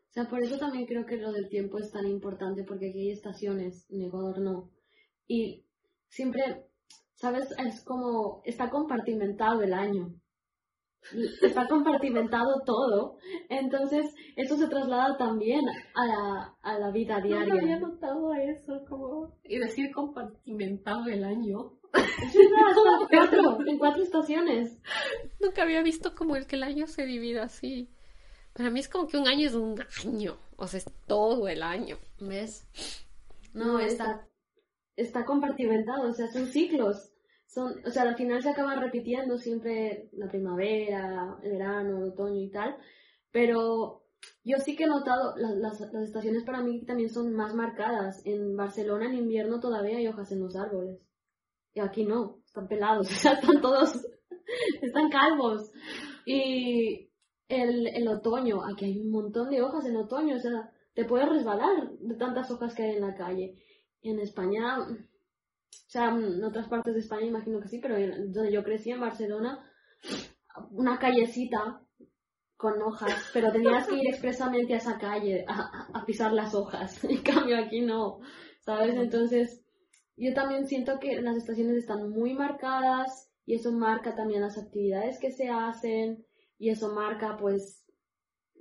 O sea, por eso también creo que lo del tiempo es tan importante, porque aquí hay estaciones, en Ecuador no. Y siempre, ¿sabes? Es como, está compartimentado el año. Está compartimentado todo. Entonces, eso se traslada también a la, a la vida diaria. No había notado eso, como... Y decir compartimentado el año. cuatro, en cuatro estaciones. Nunca había visto como el que el año se divide así. Para mí es como que un año es un año. O sea, es todo el año. ¿Ves? No, está, está compartimentado, o sea, son ciclos. Son, o sea, al final se acaban repitiendo siempre la primavera, el verano, el otoño y tal. Pero yo sí que he notado, las, las, las estaciones para mí también son más marcadas. En Barcelona en invierno todavía hay hojas en los árboles. Y aquí no, están pelados, o sea, están todos, están calvos. Y el, el otoño, aquí hay un montón de hojas en otoño, o sea, te puedes resbalar de tantas hojas que hay en la calle. En España, o sea, en otras partes de España imagino que sí, pero donde yo crecí en Barcelona, una callecita con hojas, pero tenías que ir expresamente a esa calle a, a pisar las hojas. En cambio aquí no, ¿sabes? Entonces, yo también siento que las estaciones están muy marcadas y eso marca también las actividades que se hacen y eso marca pues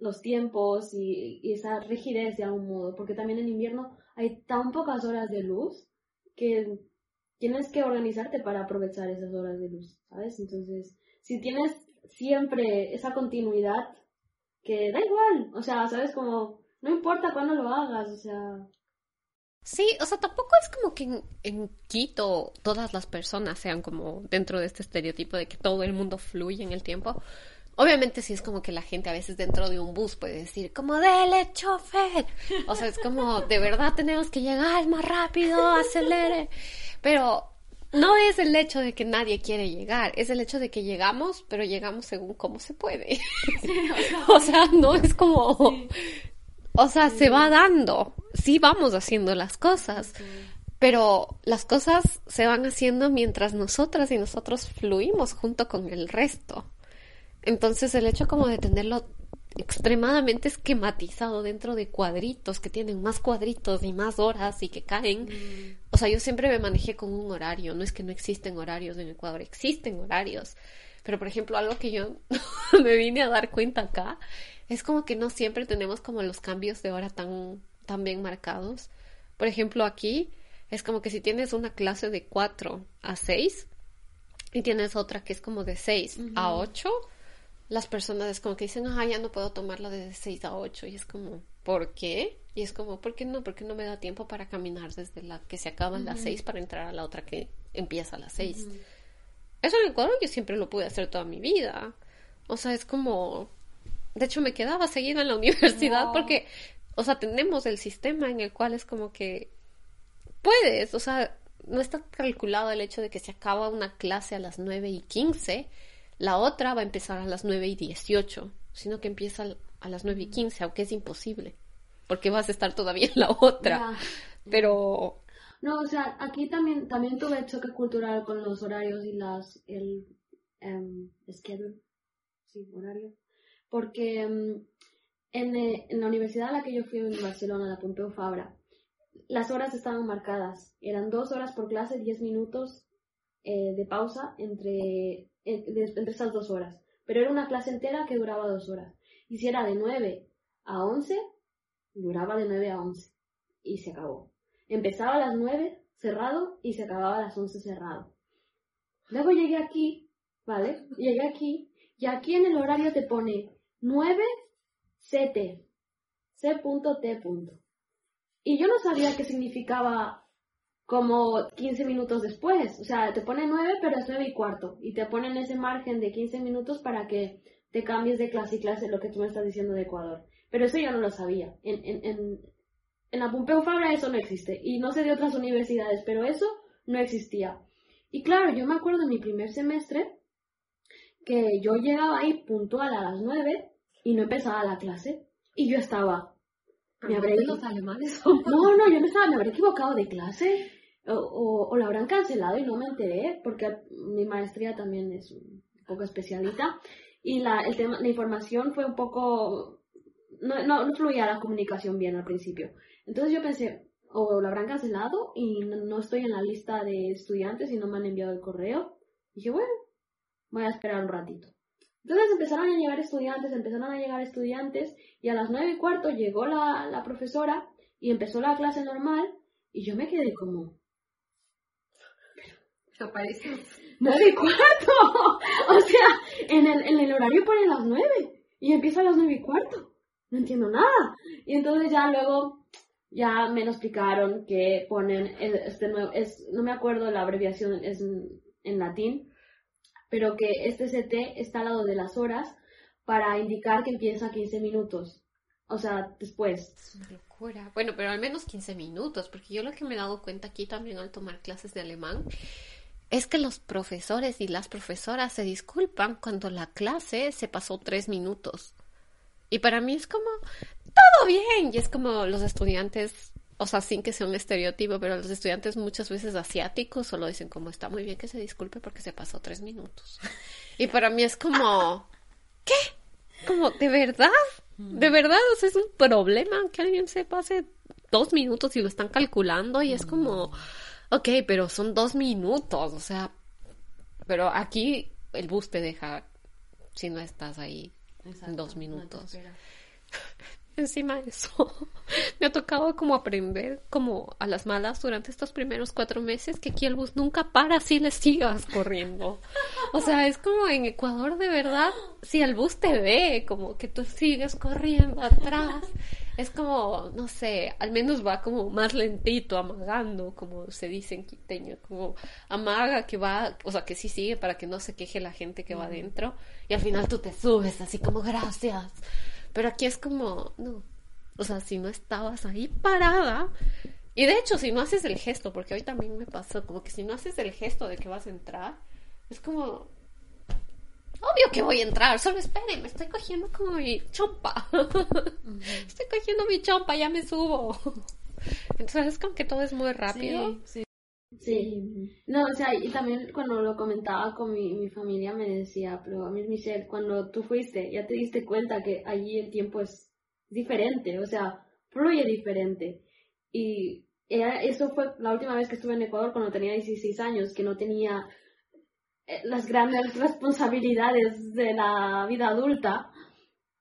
los tiempos y, esa rigidez de algún modo, porque también en invierno hay tan pocas horas de luz que tienes que organizarte para aprovechar esas horas de luz, ¿sabes? Entonces, si tienes siempre esa continuidad, que da igual, o sea, ¿sabes? Como, no importa cuándo lo hagas, o sea, Sí, o sea, tampoco es como que en, Quito todas las personas sean como dentro de este estereotipo de que todo el mundo fluye en el tiempo. Obviamente sí es como que la gente a veces dentro de un bus puede decir como dele chofer. O sea, es como de verdad tenemos que llegar más rápido, acelere. Pero no es el hecho de que nadie quiere llegar, es el hecho de que llegamos, pero llegamos según cómo se puede. o, sea, no es como o sea, se va dando. Sí vamos haciendo las cosas. Pero las cosas se van haciendo mientras nosotras y nosotros fluimos junto con el resto. Entonces el hecho como de tenerlo extremadamente esquematizado dentro de cuadritos que tienen más cuadritos y más horas y que caen. Mm. O sea, yo siempre me manejé con un horario. No es que no existen horarios en Ecuador, existen horarios. Pero por ejemplo, algo que yo me vine a dar cuenta acá es como que no siempre tenemos como los cambios de hora tan, tan bien marcados. Por ejemplo, aquí es como que si tienes una clase de 4 a 6 y tienes otra que es como de 6 a 8, las personas es como que dicen, ah, ya no puedo tomarla de 6 a 8 y es como, ¿por qué? Y es como, ¿por qué no? Porque no me da tiempo para caminar desde la que se acaba a las 6 para entrar a la otra que empieza a las 6. eso en Ecuador yo siempre lo pude hacer toda mi vida. O sea, es como... De hecho, me quedaba seguida en la universidad porque, o sea, tenemos el sistema en el cual es como que puedes, o sea, no está calculado el hecho de que se acaba una clase a las 9 y 15, la otra va a empezar a las 9 y 18, sino que empieza a las 9 y 15, aunque es imposible, porque vas a estar todavía en la otra. Pero... No, o sea, aquí también, también tuve choque cultural con los horarios y las, el um, schedule, sí, horario, porque em, en, eh, en, la universidad a la que yo fui en Barcelona, la Pompeu Fabra, las horas estaban marcadas. Eran dos horas por clase, diez minutos eh, de pausa entre, entre esas dos horas. Pero era una clase entera que duraba dos horas. Y si era de nueve a once, duraba de nueve a once. Y se acabó. Empezaba a las nueve cerrado y se acababa a las once cerrado. Luego llegué aquí, ¿vale? Llegué aquí y aquí en el horario te pone 9 CT. C.T. Y yo no sabía qué significaba como 15 minutos después. O sea, te pone 9, pero es 9 y cuarto. Y te ponen ese margen de 15 minutos para que te cambies de clase y clase lo que tú me estás diciendo de Ecuador. Pero eso yo no lo sabía. En, en, en, en la Pompeu Fabra eso no existe. Y no sé de otras universidades, pero eso no existía. Y claro, yo me acuerdo de mi primer semestre que yo llegaba ahí puntual a las 9 y no empezaba la clase. Y yo estaba, ¿Me habré los alemanes? No, no, yo me estaba, me habré equivocado de clase. O, o, lo habrán cancelado y no me enteré, porque mi maestría también es un poco especialita. Y la, el tema, la información fue un poco. No, no, fluía la comunicación bien al principio. Entonces yo pensé, o lo habrán cancelado y no, no, estoy en la lista de estudiantes y no me han enviado el correo. Y dije, bueno, voy a esperar un ratito. Entonces empezaron a llegar estudiantes, empezaron a llegar estudiantes y a las nueve y cuarto llegó la, la profesora y empezó la clase normal y yo me quedé como... Aparece. ¡Nueve y cuarto! o sea, en el, en el horario pone las nueve y empieza a las nueve y cuarto. No entiendo nada. Y entonces ya luego ya me lo explicaron que ponen este nuevo, es, no me acuerdo la abreviación, es en latín, pero que este CT está al lado de las horas para indicar que empieza 15 minutos. O sea, después. Es una locura. Bueno, pero al menos 15 minutos, porque yo lo que me he dado cuenta aquí también al tomar clases de alemán es que los profesores y las profesoras se disculpan cuando la clase se pasó tres minutos. Y para mí es como, todo bien. Y es como los estudiantes o sea, sin que sea un estereotipo, pero los estudiantes muchas veces asiáticos solo dicen como está muy bien que se disculpe porque se pasó tres minutos. Y para mí es como, ¿qué? Como, ¿de verdad? ¿De verdad? O sea, es un problema que alguien se pase dos minutos y lo están calculando y es como, ok, pero son dos minutos, o sea, pero aquí el bus te deja si no estás ahí en dos minutos encima de eso, me ha tocado como aprender como a las malas durante estos primeros cuatro meses que aquí el bus nunca para si le sigas corriendo. O sea, es como en Ecuador de verdad, si el bus te ve, como que tú sigues corriendo atrás, es como, no sé, al menos va como más lentito, amagando, como se dice en quiteño, como amaga que va, o sea, que sí sigue para que no se queje la gente que va adentro y al final tú te subes así como gracias pero aquí es como, no. O sea, si no estabas ahí parada. Y de hecho, si no haces el gesto, porque hoy también me pasó, como que si no haces el gesto de que vas a entrar, es como. Obvio que voy a entrar, solo esperen, me estoy cogiendo como mi chompa. estoy cogiendo mi chompa, ya me subo. Entonces es como que todo es muy rápido. Sí, sí. No, o sea, y también cuando lo comentaba con mi, mi familia me decía, pero a mí Michelle, cuando tú fuiste, ya te diste cuenta que allí el tiempo es diferente, o sea, fluye diferente. Y eso fue la última vez que estuve en Ecuador cuando tenía 16 años, que no tenía eh, las grandes responsabilidades de la vida adulta.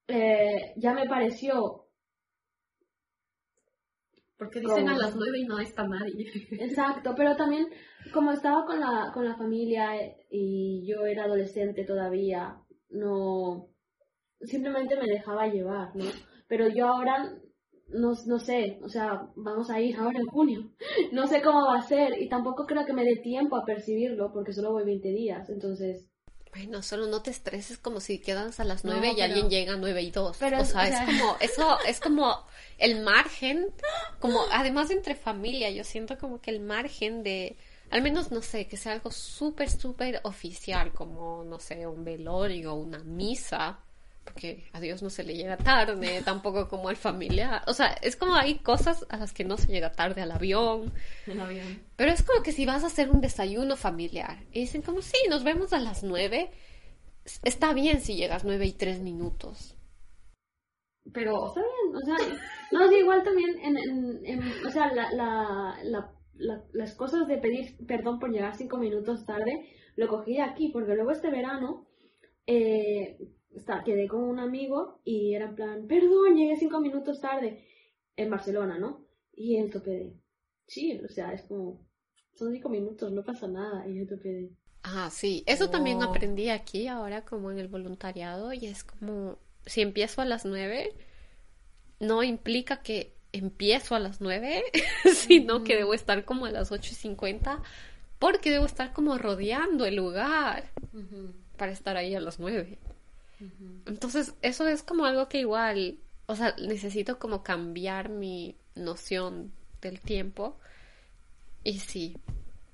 Eh, ya me pareció porque dicen a las nueve y no está nadie. Exacto, pero también como estaba con la, con la familia y yo era adolescente todavía, no, simplemente me dejaba llevar, ¿no? Pero yo ahora no, no sé, o sea, vamos a ir ahora en junio. No sé cómo va a ser y tampoco creo que me dé tiempo a percibirlo porque solo voy 20 días, entonces... Bueno, solo no te estreses como si quedas a las 9 y alguien llega a 9 y 2. Pero, o sea, es como, eso es como el margen, como además entre familia, yo siento como que el margen de, al menos no sé, que sea algo súper, súper oficial, como, no sé, un velorio, una misa, porque a Dios no se le llega tarde, tampoco como al familiar. O sea, es como hay cosas a las que no se llega tarde al avión. avión. Pero es como que si vas a hacer un desayuno familiar y dicen como, sí, nos vemos a las nueve, está bien si llegas nueve y tres minutos. Pero bien, o sea, no, igual también, en, en, o sea, la, la, las cosas de pedir perdón por llegar cinco minutos tarde, lo cogí aquí, porque luego este verano, eh, está, quedé con un amigo y era en plan, perdón, llegué cinco minutos tarde en Barcelona, ¿no? Y el tope de, sí, o sea, es como, son cinco minutos, no pasa nada. Y el tope de, ah, sí, eso también aprendí aquí ahora como en el voluntariado y es como, si empiezo a las nueve, no implica que empiezo a las nueve, sino que debo estar como a las ocho y cincuenta, porque debo estar como rodeando el lugar para estar ahí a las nueve. Entonces, eso es como algo que igual, o sea, necesito como cambiar mi noción del tiempo. Y sí,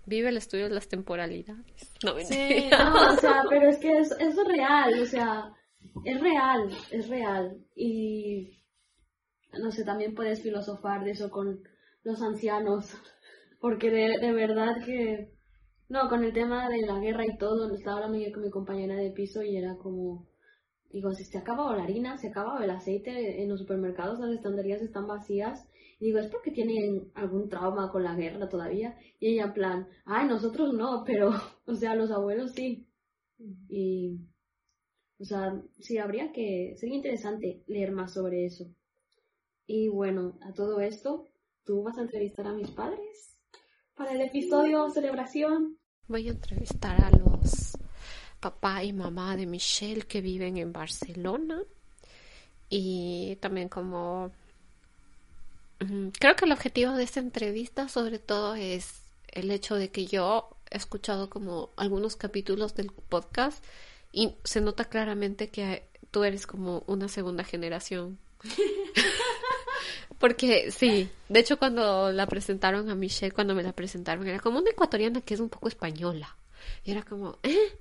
vive el estudio de las temporalidades. No, sí, no, o sea, pero es que es, es real, o sea, es real, es real. Y no sé, también puedes filosofar de eso con los ancianos, porque de, verdad que, no, con el tema de la guerra y todo, estaba hablando yo con mi compañera de piso y era como, Digo, si se ha acabado la harina, se ha acabado el aceite en los supermercados, las estanterías están vacías. Y digo, es porque tienen algún trauma con la guerra todavía. Y ella en plan, ay, nosotros no, pero, o sea, los abuelos sí. Y, o sea, sí, habría que, sería interesante leer más sobre eso. Y bueno, a todo esto, ¿tú vas a entrevistar a mis padres para el episodio celebración? Voy a entrevistar a los papá y mamá de Michelle que viven en Barcelona. Y también como... Creo que el objetivo de esta entrevista sobre todo es el hecho de que yo he escuchado como algunos capítulos del podcast y se nota claramente que tú eres como una segunda generación. Porque sí, de hecho cuando la presentaron a Michelle, cuando me la presentaron, era como una ecuatoriana que es un poco española. Y era como, ¿eh?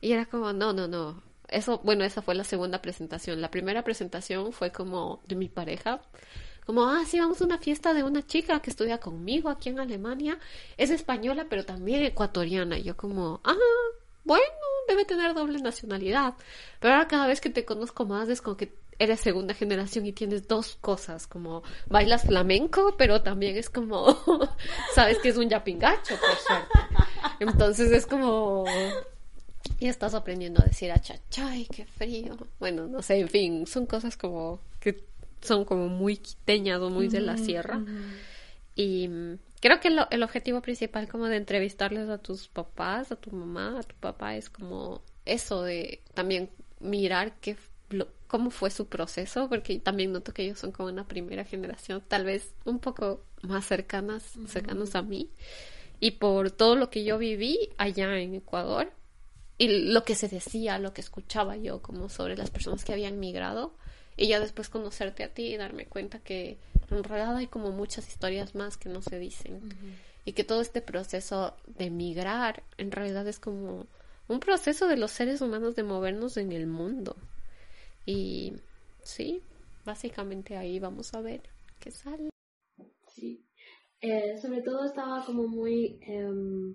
Y era como, no, no, no. Eso, bueno, esa fue la segunda presentación. La primera presentación fue como de mi pareja. Como, ah, sí, vamos a una fiesta de una chica que estudia conmigo aquí en Alemania. Es española, pero también ecuatoriana. Y yo como, ah, bueno, debe tener doble nacionalidad. Pero ahora cada vez que te conozco más es como que eres segunda generación y tienes dos cosas, como bailas flamenco, pero también es como, sabes que es un yapingacho, por suerte. Entonces es como, y estás aprendiendo a decir achachay, qué frío. Bueno, no sé, en fin, son cosas como que son como muy quiteñas o muy de la sierra. Y creo que el objetivo principal como de entrevistarles a tus papás, a tu mamá, a tu papá, es como eso de también mirar qué, cómo fue su proceso, porque también noto que ellos son como una primera generación, tal vez un poco más cercanas, cercanos a mí. Y por todo lo que yo viví allá en Ecuador, y lo que se decía, lo que escuchaba yo como sobre las personas que habían migrado y ya después conocerte a ti y darme cuenta que en realidad hay como muchas historias más que no se dicen. Y que todo este proceso de migrar en realidad es como un proceso de los seres humanos de movernos en el mundo y sí, básicamente ahí vamos a ver qué sale. Sí, eh, sobre todo estaba como muy... Em,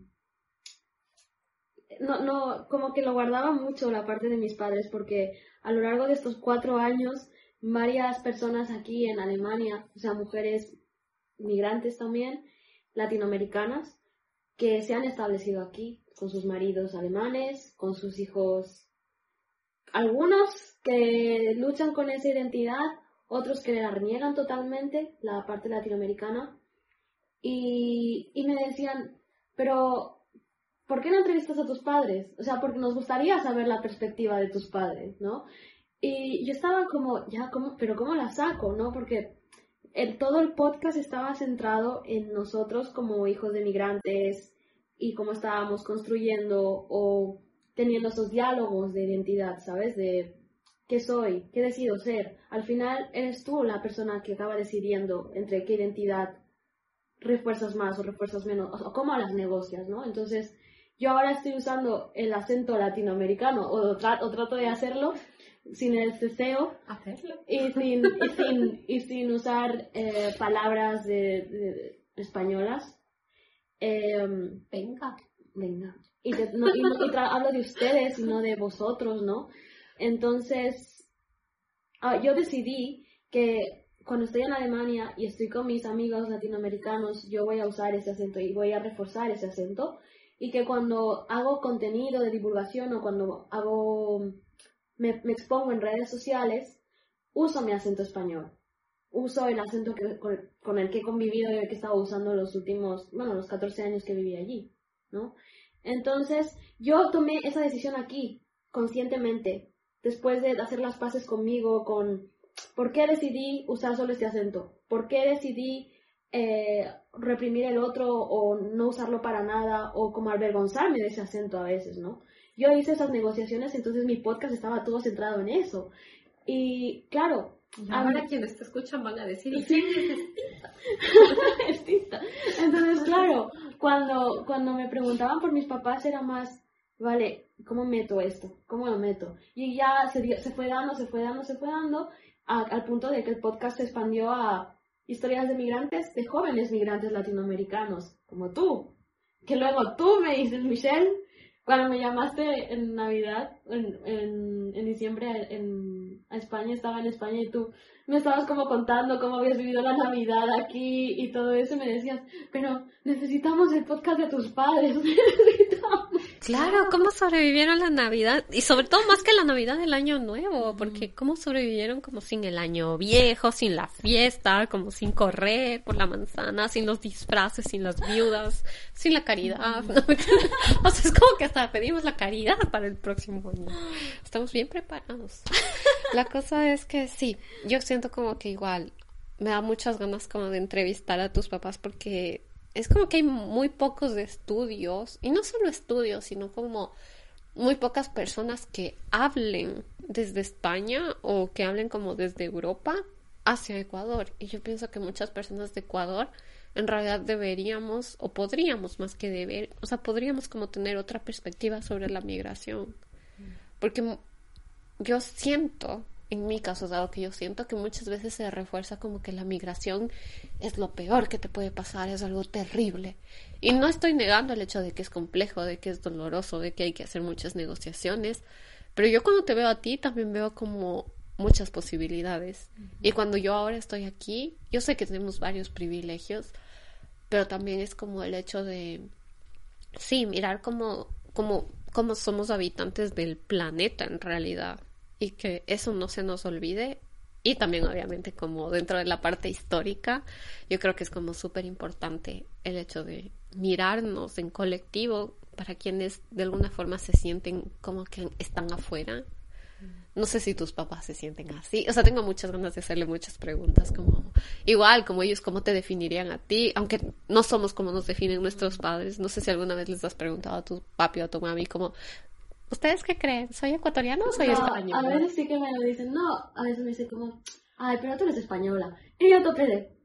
no, no, como que lo guardaba mucho la parte de mis padres, porque a lo largo de estos cuatro años, varias personas aquí en Alemania, o sea, mujeres migrantes también, latinoamericanas, que se han establecido aquí con sus maridos alemanes, con sus hijos, algunos que luchan con esa identidad, otros que la reniegan totalmente, la parte latinoamericana, y, y me decían, pero ¿por qué no entrevistas a tus padres? O sea, porque nos gustaría saber la perspectiva de tus padres, ¿no? Y yo estaba como, ya, ¿cómo, pero ¿cómo la saco, no? Porque todo el podcast estaba centrado en nosotros como hijos de migrantes y cómo estábamos construyendo o teniendo esos diálogos de identidad, ¿sabes? De qué soy, qué decido ser. Al final eres tú la persona que acaba decidiendo entre qué identidad refuerzas más o refuerzas menos, o cómo las negocias, ¿no? Entonces, yo ahora estoy usando el acento latinoamericano, o, trato de hacerlo sin el. Hacerlo. Y sin, y sin, y sin usar eh, palabras de, españolas. Em, venga. Venga. Y, no, hablo de ustedes y no de vosotros, ¿no? Entonces, ah, yo decidí que cuando estoy en Alemania y estoy con mis amigos latinoamericanos, yo voy a usar ese acento y voy a reforzar ese acento. Y que cuando hago contenido de divulgación o cuando hago, me, expongo en redes sociales, uso mi acento español. Uso el acento con, el que he convivido y el que he estado usando los últimos, bueno, los 14 años que viví allí, ¿no? Entonces, yo tomé esa decisión aquí, conscientemente, después de hacer las paces conmigo, con por qué decidí usar solo este acento, por qué decidí eh, reprimir el otro o no usarlo para nada o como avergonzarme de ese acento a veces, ¿no? Yo hice esas negociaciones, entonces mi podcast estaba todo centrado en eso. Y claro, ahora quienes te escuchan van a decir, sí, es Entonces, claro, cuando, cuando me preguntaban por mis papás era más, vale, ¿cómo meto esto? ¿Cómo lo meto? Y ya se, se fue dando, se fue dando, se fue dando, al punto de que el podcast se expandió a historias de migrantes, de jóvenes migrantes latinoamericanos, como tú. Que luego tú me dices, Michelle, cuando me llamaste en Navidad, en, en, en diciembre en, a España, estaba en España y tú me estabas como contando cómo habías vivido la Navidad aquí y todo eso, y me decías, pero necesitamos el podcast de tus padres, necesitamos. Claro, cómo sobrevivieron la Navidad y sobre todo más que la Navidad del año nuevo, porque cómo sobrevivieron como sin el año viejo, sin la fiesta, como sin correr por la manzana, sin los disfraces, sin las viudas, sin la caridad. o sea, es como que hasta pedimos la caridad para el próximo año. Estamos bien preparados. La cosa es que sí, yo siento como que igual me da muchas ganas como de entrevistar a tus papás porque es como que hay muy pocos estudios, y no solo estudios, sino como muy pocas personas que hablen desde España o que hablen como desde Europa hacia Ecuador. Y yo pienso que muchas personas de Ecuador en realidad deberíamos o podríamos más que deber, o sea, podríamos como tener otra perspectiva sobre la migración. Porque yo siento en mi caso, dado que yo siento que muchas veces se refuerza como que la migración es lo peor que te puede pasar, es algo terrible. Y no estoy negando el hecho de que es complejo, de que es doloroso, de que hay que hacer muchas negociaciones, pero yo cuando te veo a ti también veo como muchas posibilidades. Y cuando yo ahora estoy aquí, yo sé que tenemos varios privilegios, pero también es como el hecho de, sí, mirar como, como, como somos habitantes del planeta en realidad y que eso no se nos olvide. Y también obviamente como dentro de la parte histórica, yo creo que es como súper importante el hecho de mirarnos en colectivo para quienes de alguna forma se sienten como que están afuera. No sé si tus papás se sienten así. O sea, tengo muchas ganas de hacerle muchas preguntas, como igual, como ellos, ¿cómo te definirían a ti? Aunque no somos como nos definen nuestros padres. No sé si alguna vez les has preguntado a tu papi o a tu mami como, ¿Ustedes qué creen? ¿Soy ecuatoriano o soy español? A veces sí que me lo dicen. No, a veces me dicen como, ay, pero tú eres española. Y yo topé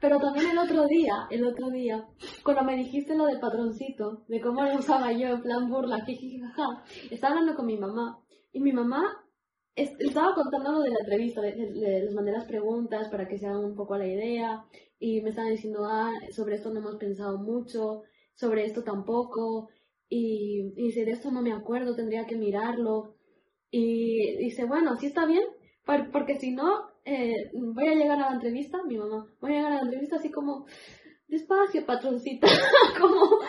Pero también el otro día, el otro día, cuando me dijiste lo del patroncito, de cómo lo usaba yo en plan burla, jajaja, estaba hablando con mi mamá. Y mi mamá estaba contando lo de la entrevista, les mandé las preguntas para que se hagan un poco la idea. Y me estaban diciendo, ah, sobre esto no hemos pensado mucho, sobre esto tampoco y, dice, de esto no me acuerdo, tendría que mirarlo. Y dice, bueno, sí está bien, porque si no, eh, voy a llegar a la entrevista, mi mamá, voy a llegar a la entrevista así como, despacio, patroncita, como,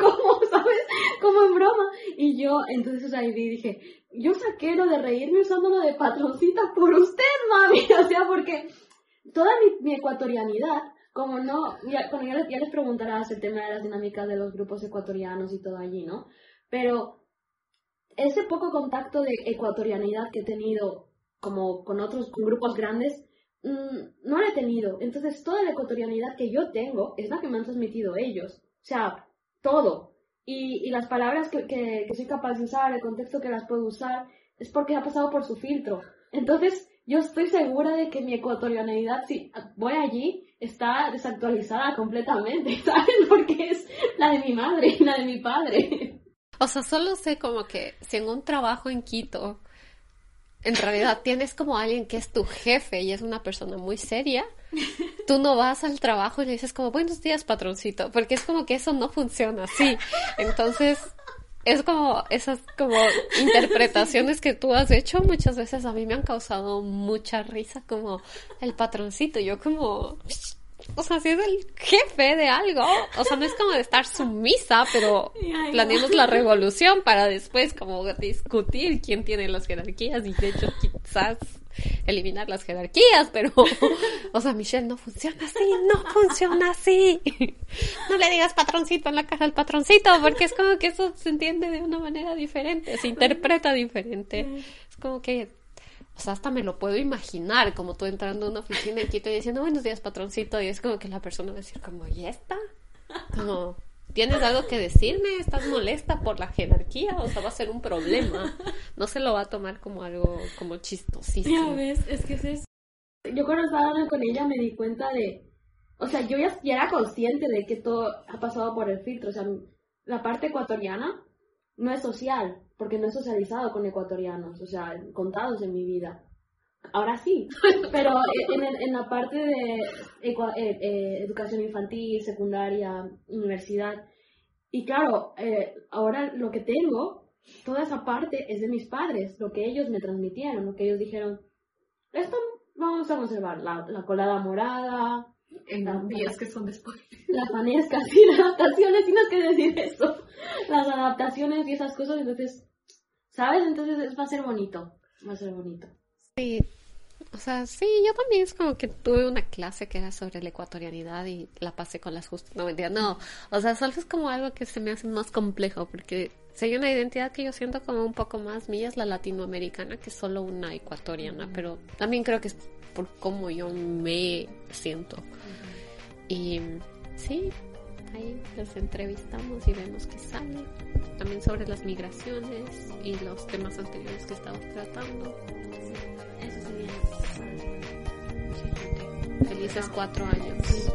como, ¿sabes? Como en broma. Y yo, entonces ahí dije, yo saqué de reírme usando lo de patroncita por usted, mami, o sea, porque toda mi ecuatorianidad como no, ya, ya, les, ya les preguntarás el tema de las dinámicas de los grupos ecuatorianos y todo allí, ¿no? Pero ese poco contacto de ecuatorianidad que he tenido como con otros grupos grandes mm, no la he tenido. Entonces, toda la ecuatorianidad que yo tengo es la que me han transmitido ellos. O sea, todo. Y, y las palabras que, que, que soy capaz de usar, el contexto que las puedo usar, es porque ha pasado por su filtro. Entonces, yo estoy segura de que mi ecuatorianidad, si voy allí, está desactualizada completamente, ¿sabes? Porque es la de mi madre y la de mi padre. O sea, solo sé como que si en un trabajo en Quito, en realidad tienes como alguien que es tu jefe y es una persona muy seria, tú no vas al trabajo y le dices como buenos días patroncito, porque es como que eso no funciona así. Entonces, es como esas como interpretaciones que tú has hecho muchas veces a mí me han causado mucha risa como el patroncito yo como o sea si es el jefe de algo o sea no es como de estar sumisa pero planeemos la revolución para después como discutir quién tiene las jerarquías y de hecho quizás eliminar las jerarquías, pero, o sea, Michelle, no funciona así, no funciona así. No le digas patroncito en la cara al patroncito, porque es como que eso se entiende de una manera diferente, se interpreta diferente. Es como que, o sea, hasta me lo puedo imaginar, como tú entrando a una oficina en Quito y diciendo buenos días, patroncito, y es como que la persona va a decir como, ¿y esta? Como, ¿Tienes algo que decirme? ¿Estás molesta por la jerarquía? O sea, va a ser un problema. No se lo va a tomar como algo como chistosísimo. Ya ves, es que es Yo cuando estaba hablando con ella me di cuenta de... O sea, yo ya, ya era consciente de que todo ha pasado por el filtro. O sea, la parte ecuatoriana no es social, porque no he socializado con ecuatorianos, o sea, contados en mi vida. Ahora sí, pero en, en la parte de eh, eh, educación infantil, secundaria, universidad, y claro, eh, ahora lo que tengo, toda esa parte es de mis padres, lo que ellos me transmitieron, lo que ellos dijeron, esto vamos a conservar, la, la colada morada, en las días que son después. Las fanescas y las adaptaciones, tienes que decir eso. Las adaptaciones y esas cosas, entonces, ¿sabes? Entonces va a ser bonito, va a ser bonito. Sí, o sea, sí, yo también es como que tuve una clase que era sobre la ecuatorianidad y la pasé con las justas. No, mentira, no. O sea, solo es como algo que se me hace más complejo porque si hay una identidad que yo siento como un poco más mía es la latinoamericana que solo una ecuatoriana, pero también creo que es por cómo yo me siento. Y sí, ahí los entrevistamos y vemos que sale. También sobre las migraciones y los temas anteriores que estamos tratando. Felices cuatro años.